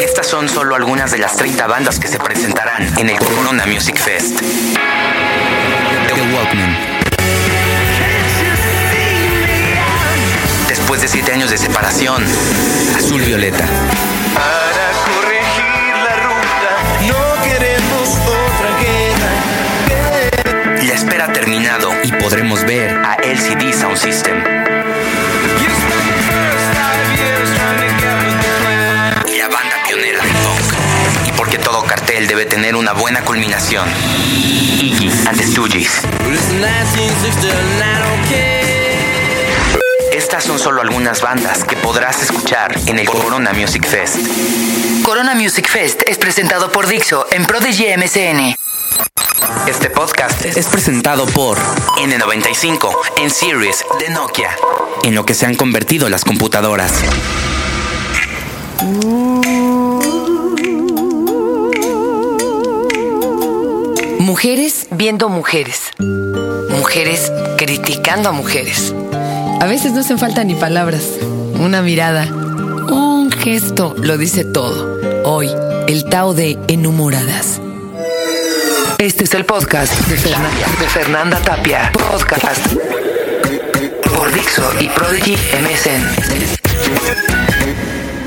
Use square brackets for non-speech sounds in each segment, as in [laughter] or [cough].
Estas son solo algunas de las 30 bandas que se presentarán en el Corona Music Fest. The Walkmen. Después de 7 años de separación, Azul Violeta. Para corregir la ruta, no queremos otra guerra. La espera ha terminado y podremos ver a LCD Sound System. Debe tener una buena culminación. Iggy and the Stooges. But it's 1969, okay. Estas son solo algunas bandas que podrás escuchar en el Corona Music Fest. Corona Music Fest es presentado por Dixo en Prodigy MCN. Este podcast es presentado por N95 en Series de Nokia, en lo que se han convertido las computadoras. Mujeres viendo mujeres. Mujeres criticando a mujeres. A veces no hacen falta ni palabras. Una mirada, un gesto lo dice todo. Hoy, el Tao de Enumoradas. Este es el podcast de Fernanda, de Fernanda Tapia. Podcast por Dixo y Prodigy MSN.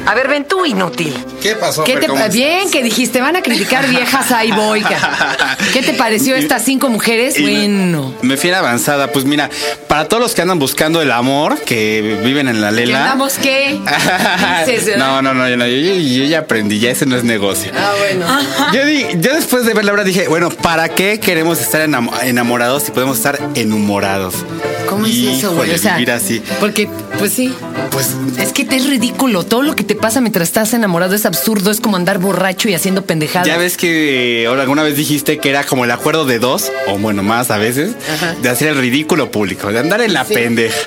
A ver, ven tú, inútil. ¿Qué pasó? ¿Qué te ¿Cómo estás? bien que dijiste van a criticar viejas ahí voy. [laughs] ¿Qué te pareció estas cinco mujeres? Y Bueno, Me fui avanzada. Pues mira, para todos los que andan buscando el amor, que viven en la ¿qué lela. andamos qué? [laughs] No, no, no, yo, no, yo- yo- ya aprendí, ya ese no es negocio. Ah, bueno. [laughs] Yo, después de ver la obra dije, bueno, ¿para qué queremos estar enamo- enamorados si podemos estar enhumorados? ¿Cómo es eso, güey? O sea, vivir así. porque, pues sí. Pues Es que te es ridículo. Todo lo que te pasa mientras estás enamorado es absurdo. Es como andar borracho y haciendo pendejadas. ya ves que ahora alguna vez dijiste que era como el acuerdo de dos, o bueno, más a veces, Ajá. de hacer el ridículo público, de andar en la Sí. pendeja.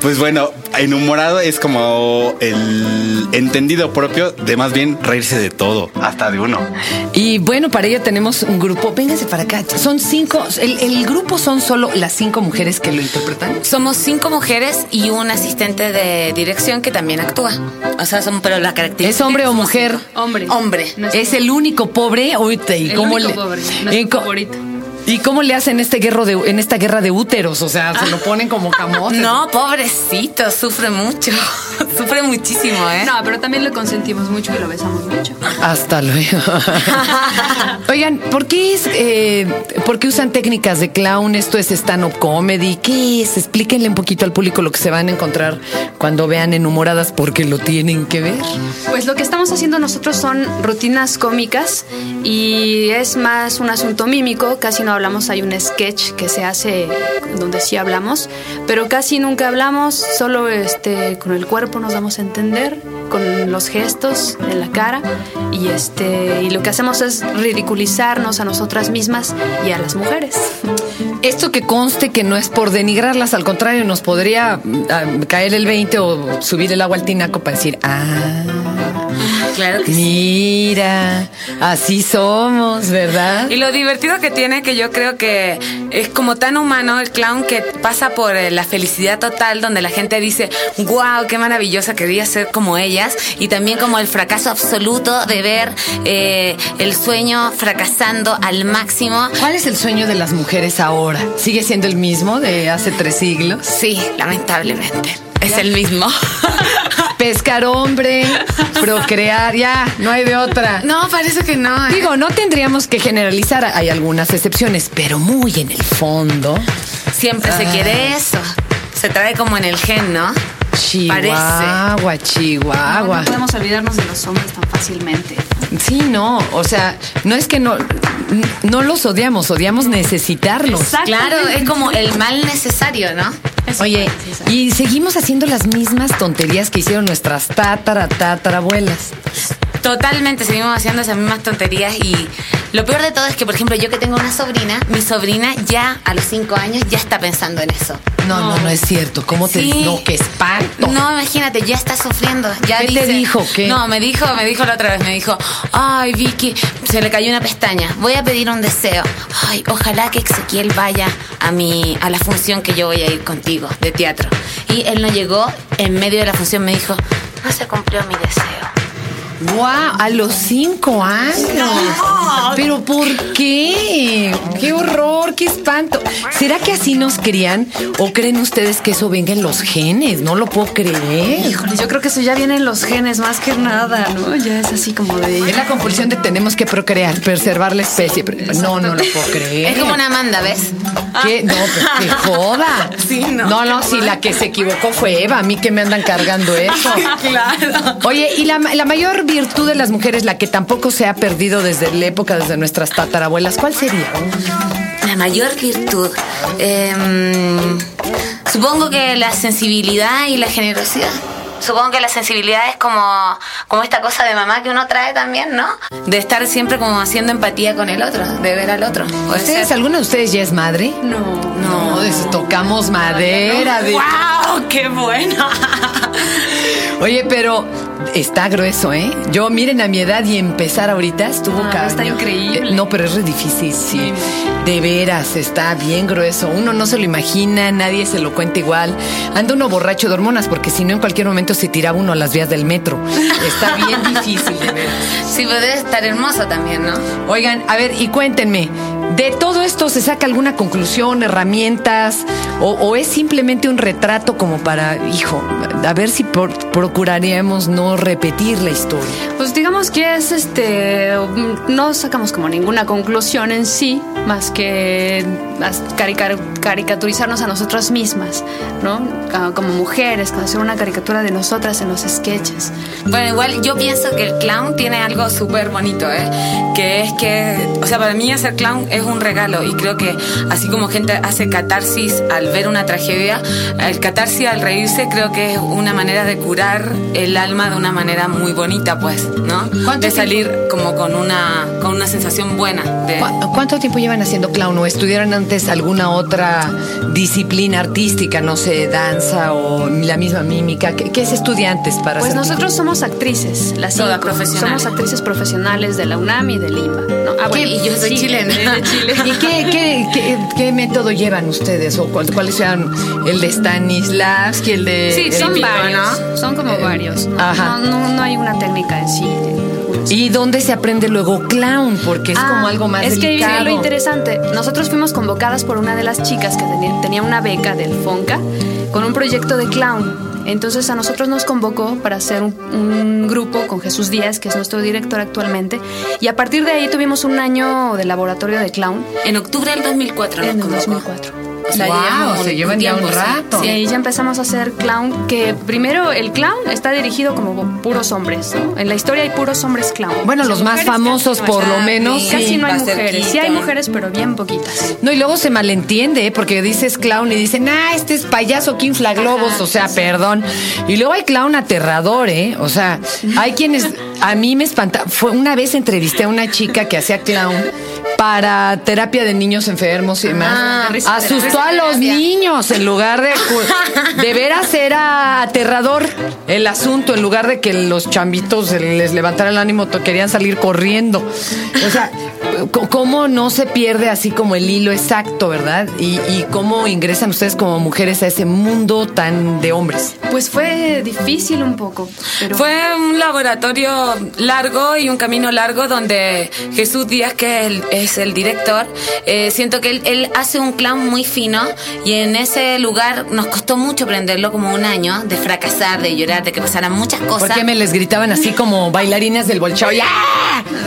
Pues bueno, enhumorado es como el entendido propio de más bien reírse de todo, hasta de uno. Y bueno, para ello tenemos un grupo. Vénganse para acá. Son cinco. El, el grupo son solo las cinco mujeres que lo interpretan. Somos cinco mujeres y un asistente de dirección que también actúa. O sea, son, pero la característica. ¿Es hombre o mujer? Hombre. Hombre. Es el único pobre. Ahorita, ¿y El cómo único le, pobre, ¿y nuestro co- favorito. ¿Y cómo le hacen este guerro de, en esta guerra de úteros? O sea, se lo ponen como camotes. [laughs] No, pobrecito, sufre mucho. [laughs] sufre muchísimo, ¿eh? No, pero también lo consentimos mucho y lo besamos mucho. Hasta luego. [laughs] Oigan, ¿por qué, es, eh, ¿por qué usan técnicas de clown? ¿Esto es stand-up comedy? ¿Qué es? Explíquenle un poquito al público lo que se van a encontrar cuando vean enhumoradas porque lo tienen que ver. Pues lo que estamos haciendo nosotros son rutinas cómicas y es más un asunto mímico, casi no hablamos, hay un sketch que se hace donde sí hablamos, pero casi nunca hablamos, solo este con el cuerpo nos damos a entender, con los gestos de la cara y este y lo que hacemos es ridiculizarnos a nosotras mismas y a las mujeres. Esto que conste que no es por denigrarlas, al contrario, nos podría ah, caer el 20 o subir el agua al tinaco para decir, ah, Claro que sí. mira, así somos, ¿verdad? Y lo divertido que tiene, que yo creo que es como tan humano el clown que pasa por eh, la felicidad total, donde la gente dice, wow, qué maravillosa, quería ser como ellas, y también como el fracaso absoluto de ver eh, el sueño fracasando al máximo. ¿Cuál es el sueño de las mujeres ahora? ¿Sigue siendo el mismo de hace tres siglos? Sí, lamentablemente. Es el mismo. [laughs] Pescar hombre, [laughs] procrear, ya, no hay de otra. No, parece que no. ¿eh? Digo, no tendríamos que generalizar, hay algunas excepciones, pero muy en el fondo. Siempre se quiere eso. Se trae como en el gen, ¿no? Chihuahua, No, Chihuahua. no podemos olvidarnos de los hombres tan fácilmente. Sí, no, o sea, no es que no, no los odiamos, odiamos necesitarlos. Claro, es como el mal necesario, ¿no? Oye, y seguimos haciendo las mismas tonterías que hicieron nuestras tatara, tatarabuelas. Totalmente, seguimos haciendo esas mismas tonterías y lo peor de todo es que, por ejemplo, yo que tengo una sobrina, mi sobrina ya a los cinco años ya está pensando en eso. No, no, no es cierto. ¿Cómo te Sí. No, qué espanto. No, imagínate, ya está sufriendo. Ya ¿Qué te dice- dijo? ¿Qué? No, me dijo, me dijo la otra vez, me dijo, ay Vicky, se le cayó una pestaña, voy a pedir un deseo. Ay, ojalá que Ezequiel vaya a mi, a la función que yo voy a ir contigo de teatro. Y él no llegó, en medio de la función me dijo, no se cumplió mi deseo. ¡Guau! A los cinco años. ¿Pero por qué? ¡Qué horror! ¡Qué espanto! ¿Será que así nos crían? ¿O creen ustedes que eso venga en los genes? No lo puedo creer. Híjole, yo creo que eso ya viene en los genes más que nada, ¿no? Ya es así como de... Es la compulsión de tenemos que procrear, preservar la especie. No, no lo puedo creer. Es como una Amanda, ¿ves? ¿Qué? No, pero que [laughs] joda. Sí, no, No, no, qué si la que se equivocó fue Eva. A mí que me andan cargando eso. [laughs] claro. Oye, y la, la mayor virtud de las mujeres, la que tampoco se ha perdido desde la época, desde nuestras tatarabuelas, ¿cuál sería? La mayor virtud. em, supongo que la sensibilidad y la generosidad. Supongo que la sensibilidad es como, como esta cosa de mamá que uno trae también, ¿no? De estar siempre como haciendo empatía con el otro, de ver al otro. ¿Ustedes, ser. alguna de ustedes ya es madre? No. No, tocamos madera. de- ¡Wow! ¡Qué bueno! Oye, pero está grueso, ¿eh? Yo, miren, a mi edad y empezar ahorita estuvo Ah, cañón. está increíble. Eh, No, pero es re difícil, sí. De veras, está bien grueso. Uno no se lo imagina, nadie se lo cuenta igual. Anda uno borracho de hormonas, porque si no, en cualquier momento se tiraba uno a las vías del metro. Está bien [laughs] difícil, de veras. Sí, pero debe estar hermoso también, ¿no? Oigan, a ver, y cuéntenme, ¿de todo esto se saca alguna conclusión, herramientas? ¿O, o es simplemente un retrato como para, hijo, a ver si por- procuraríamos no repetir la historia? Pues digamos que es este. No sacamos como ninguna conclusión en sí, más que caricar- caricaturizarnos a nosotras mismas, ¿no? Ah, Como mujeres, como hacer una caricatura de nosotras en los sketches. Bueno, igual yo pienso que el clown tiene algo súper bonito, ¿eh? Que es que, o sea, para mí hacer clown es un regalo y creo que así como gente hace catarsis al ver una tragedia, el catarsis al reírse creo que es una manera de curar el alma de una manera muy bonita, pues, ¿no? ¿Cuánto De salir como con una, con una sensación buena. De, ¿Cu- ¿Cuánto tiempo llevan haciendo clown o estudiaron antes alguna otra disciplina artística, no sé, danza o la misma mímica? ¿Qué, qué se estudia antes para Pues nosotros somos actrices, las Todas profesionales. Somos actrices profesionales de la UNAM y de Limba. ¿no? Ah, bueno, Y yo soy sí, chilena. de Chile. [laughs] ¿Y qué, qué, qué, qué método llevan ustedes? ¿O cuál- cuáles sean el de Stanislavski, el de... Sí, el son varios. Son como varios. ¿no? Ajá. No, no, no hay una técnica en sí. ¿Y dónde se aprende luego clown? Porque es Ah, como algo más es delicado. que lo interesante, nosotros fuimos convocadas por una de las chicas que tenía, tenía una beca del FONCA con un proyecto de clown. Entonces a nosotros nos convocó para hacer un, un grupo con Jesús Díaz, que es nuestro director actualmente. Y a partir de ahí tuvimos un año de laboratorio de clown en octubre del 2004 nos en el convocó. 2004. O sea, llevamos se llevan ya un rato. Sí, ahí ya empezamos a hacer clown, que primero el clown está dirigido como puros hombres, ¿no? En la historia hay puros hombres clown. Bueno, los más famosos no por lo menos. Sí. Casi no hay mujeres. Sí hay mujeres, pero bien poquitas. No, y luego se malentiende, ¿eh? porque dices clown y dicen, ah, este es payaso que infla globos, o sea, perdón. Y luego hay clown aterrador, ¿eh? O sea, hay quienes, a mí me espanta. Fue una vez entrevisté a una chica que hacía clown para terapia de niños enfermos y demás. Ah, Asustó a los niños en lugar de... [laughs] De veras era aterrador el asunto, en lugar de que los chambitos les levantara el ánimo, querían salir corriendo. O sea, cómo no se pierde así como el hilo exacto, ¿verdad? Y, y cómo ingresan ustedes como mujeres a ese mundo tan de hombres. Pues fue difícil un poco, pero Fue un laboratorio largo y un camino largo donde Jesús Díaz, que es el, es el director, eh, siento que él, él hace un clown muy fino y en ese lugar nos costó mucho aprenderlo como un año, de fracasar, de llorar, de que pasaran muchas cosas. ¿Por qué me les gritaban así como bailarinas del bolchao? [laughs] ¡Ya!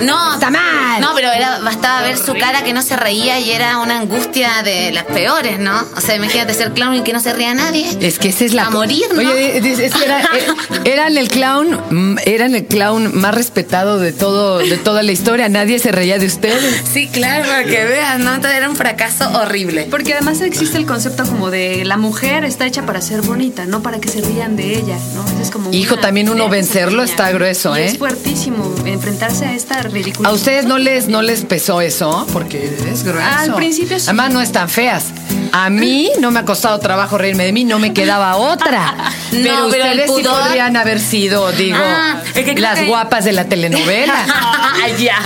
No, Está mal. No, pero era, bastaba ver su cara que no se reía y era una angustia de las peores, ¿no? O sea, imagínate ser clown y que no se ría nadie. Es que esa es la A morir, ¿no? Oye, es- es que era, [laughs] eh, eran el clown, mm, eran el clown más respetado de todo, de toda la historia. Nadie se reía de ustedes. Sí, claro, para que veas, ¿no? Entonces era un fracaso horrible. porque además existe el concepto como de la mujer está hecha para ser bonita, no para que se rían de ella, ¿no? Es como Hijo, una también uno vencerlo está grueso, Y ¿eh? Es fuertísimo enfrentarse a esta ridícula. ¿A ustedes no les, no les pesó eso? Porque es grueso. Al principio sí. Además, no están feas. A mí no me ha costado trabajo reírme de mí, no me quedaba otra. [laughs] No, pero pero ustedes sí podrían haber sido, digo, Ah, es que las que- guapas de la telenovela. [laughs] ya,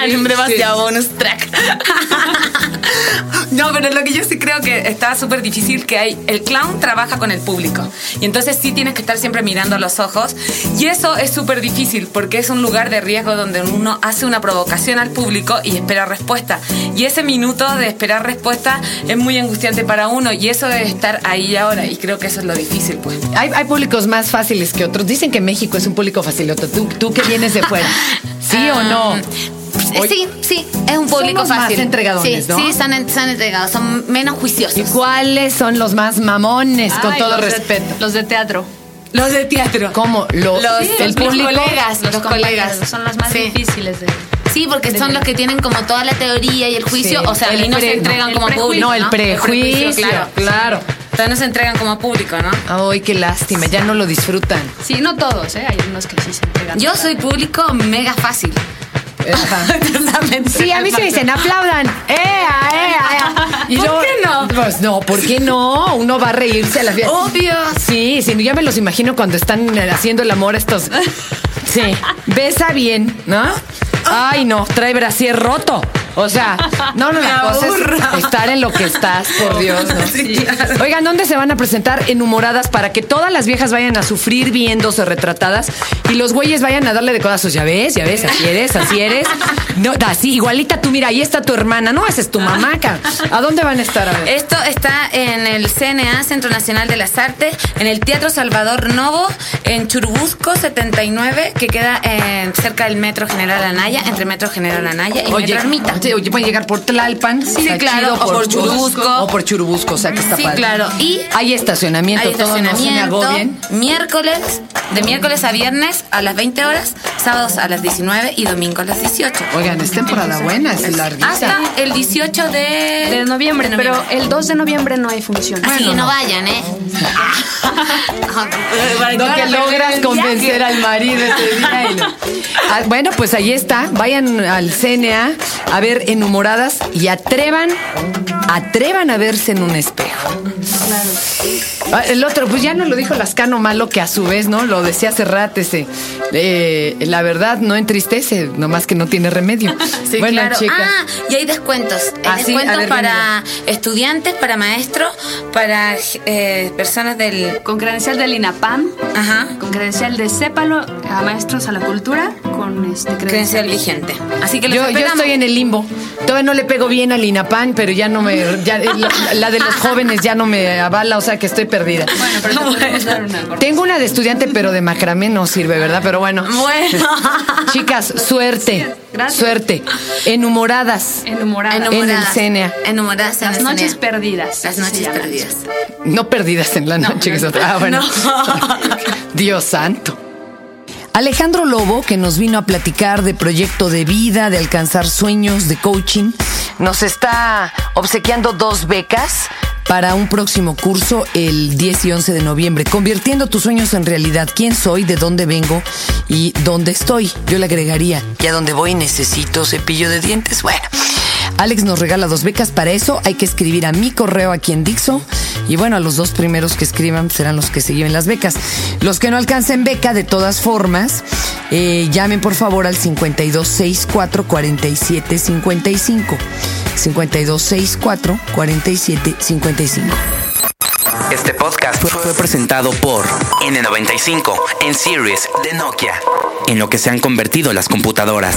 Ay, hombre, demasiado bonus track. [laughs] no, pero lo que yo sí creo que está súper difícil que hay, el clown trabaja con el público y entonces sí tienes que estar siempre mirando a los ojos y eso es súper difícil porque es un lugar de riesgo donde uno hace una provocación al público y espera respuesta y ese minuto de esperar respuesta es muy angustiante para uno y eso de estar ahí ahora y creo que eso es lo difícil pues. Hay, hay públicos más fáciles que otros. Dicen que México es un público faciloto. Tú, tú que vienes de fuera. [laughs] ¿Sí o no? Oye, Sí, sí, es un público Son los más fácil. entregadones, sí, ¿no? Sí, en- son entregados, son menos juiciosos. ¿Y cuáles son los más mamones, con todo de- respeto? los de teatro. Los de teatro. ¿Cómo? Los, Los- el los público. colegas, los, colegas. compañeros, Son los más Sí. difíciles de. Sí, porque son los que tienen como toda la teoría y el juicio, Sí, o sea, el y no pre- se entregan el como público. No, el prejuicio, claro. claro. Entonces no se entregan como público, ¿no? Ay, qué lástima, ya no lo disfrutan. Sí, no todos, ¿eh? Hay unos que sí se entregan. Yo soy público mega fácil. Sí, a mí se dicen, aplaudan. ¡Ea, ea, ea! Y ¿Por yo, qué no? Pues no, ¿por qué no? Uno va a reírse a la fiesta. Obvio. Sí, sí, ya me los imagino cuando están eh, haciendo el amor estos. Sí, besa bien, ¿no? Ay, no, trae brasier roto. O sea, no, no, la cosa es estar en lo que estás, por Dios, ¿no? Sí, claro. Oigan, ¿dónde se van a presentar enhumoradas para que todas las viejas vayan a sufrir viéndose retratadas y los güeyes vayan a darle de codazos? Ya ves, ya ves, así eres, así eres. No, así, igualita tú, mira, ahí está tu hermana, no, esa es tu mamá, ca. ¿A dónde van a estar? A ver. Esto está en el CNA, Centro Nacional de las Artes, en el Teatro Salvador Novo, en Churubusco 79, que queda en- cerca del Metro General Anaya, entre Metro General Anaya y Metro Ermita. Pueden llegar por Tlalpan. Sí, claro, o por Churubusco. O por Churubusco, o sea que está Sí, padre. claro. Y hay estacionamiento, Hay todo no se me estacionamiento, miércoles, de miércoles a viernes a las 20 horas, sábados a las 19 y domingo a las 18. Oigan, es temporada buena, es larguita. Hasta el 18 de, De noviembre, de pero el 2 de noviembre no hay función. Así que Bueno, no no. vayan, ¿eh? [laughs] No que logras convencer al marido ese día. Ah, bueno, pues ahí está. Vayan al CNA a ver enhumoradas y atrevan, atrevan a verse en un espejo. Ah, El otro, pues ya no lo dijo Lascano Malo, que a su vez, ¿no? Lo decía hace rato ese. eh, la verdad no entristece, nomás que no tiene remedio. [laughs] Sí, bueno, claro. chicas. Ah, y hay descuentos. Hay Ah, descuentos ver, para estudiantes, para maestros, para eh, personas del... Con credencial del INAPAM, Ajá. con credencial de Cépalo, a maestros a la cultura, con este Credencial vigente. Así que los Yo, yo estoy en el limbo. Todavía no le pego bien al INAPAN, pero ya no me. ya- la, la de los jóvenes ya no me avala, o sea que estoy perdida. Bueno, pero te podemos dar una. Tengo una de estudiante, pero de macramé no sirve, ¿verdad? Pero bueno. Bueno. [laughs] Chicas, suerte. Gracias. Suerte. Enhumoradas. Enhumorada. En el CNA. Enhumoradas en Las el noches CNA. perdidas. Las noches perdidas. No perdidas en la noche. otra. Ah, bueno. [laughs] No. [laughs] Dios santo. Alejandro Lobo, que nos vino a platicar de proyecto de vida, de alcanzar sueños, de coaching, nos está obsequiando dos becas para un próximo curso el 10 y 11 de noviembre, convirtiendo tus sueños en realidad. ¿Quién soy? ¿De dónde vengo? ¿Y dónde estoy? Yo le agregaría, ¿y a dónde voy necesito cepillo de dientes? Bueno. Alex nos regala dos becas para eso. Hay que escribir a mi correo aquí en Dixo. Y bueno, a los dos primeros que escriban serán los que se lleven las becas. Los que no alcancen beca, de todas formas, eh, llamen por favor al 5264 4755. 5264 4755. Este podcast fue, fue presentado por N95 en Series de Nokia, en lo que se han convertido las computadoras.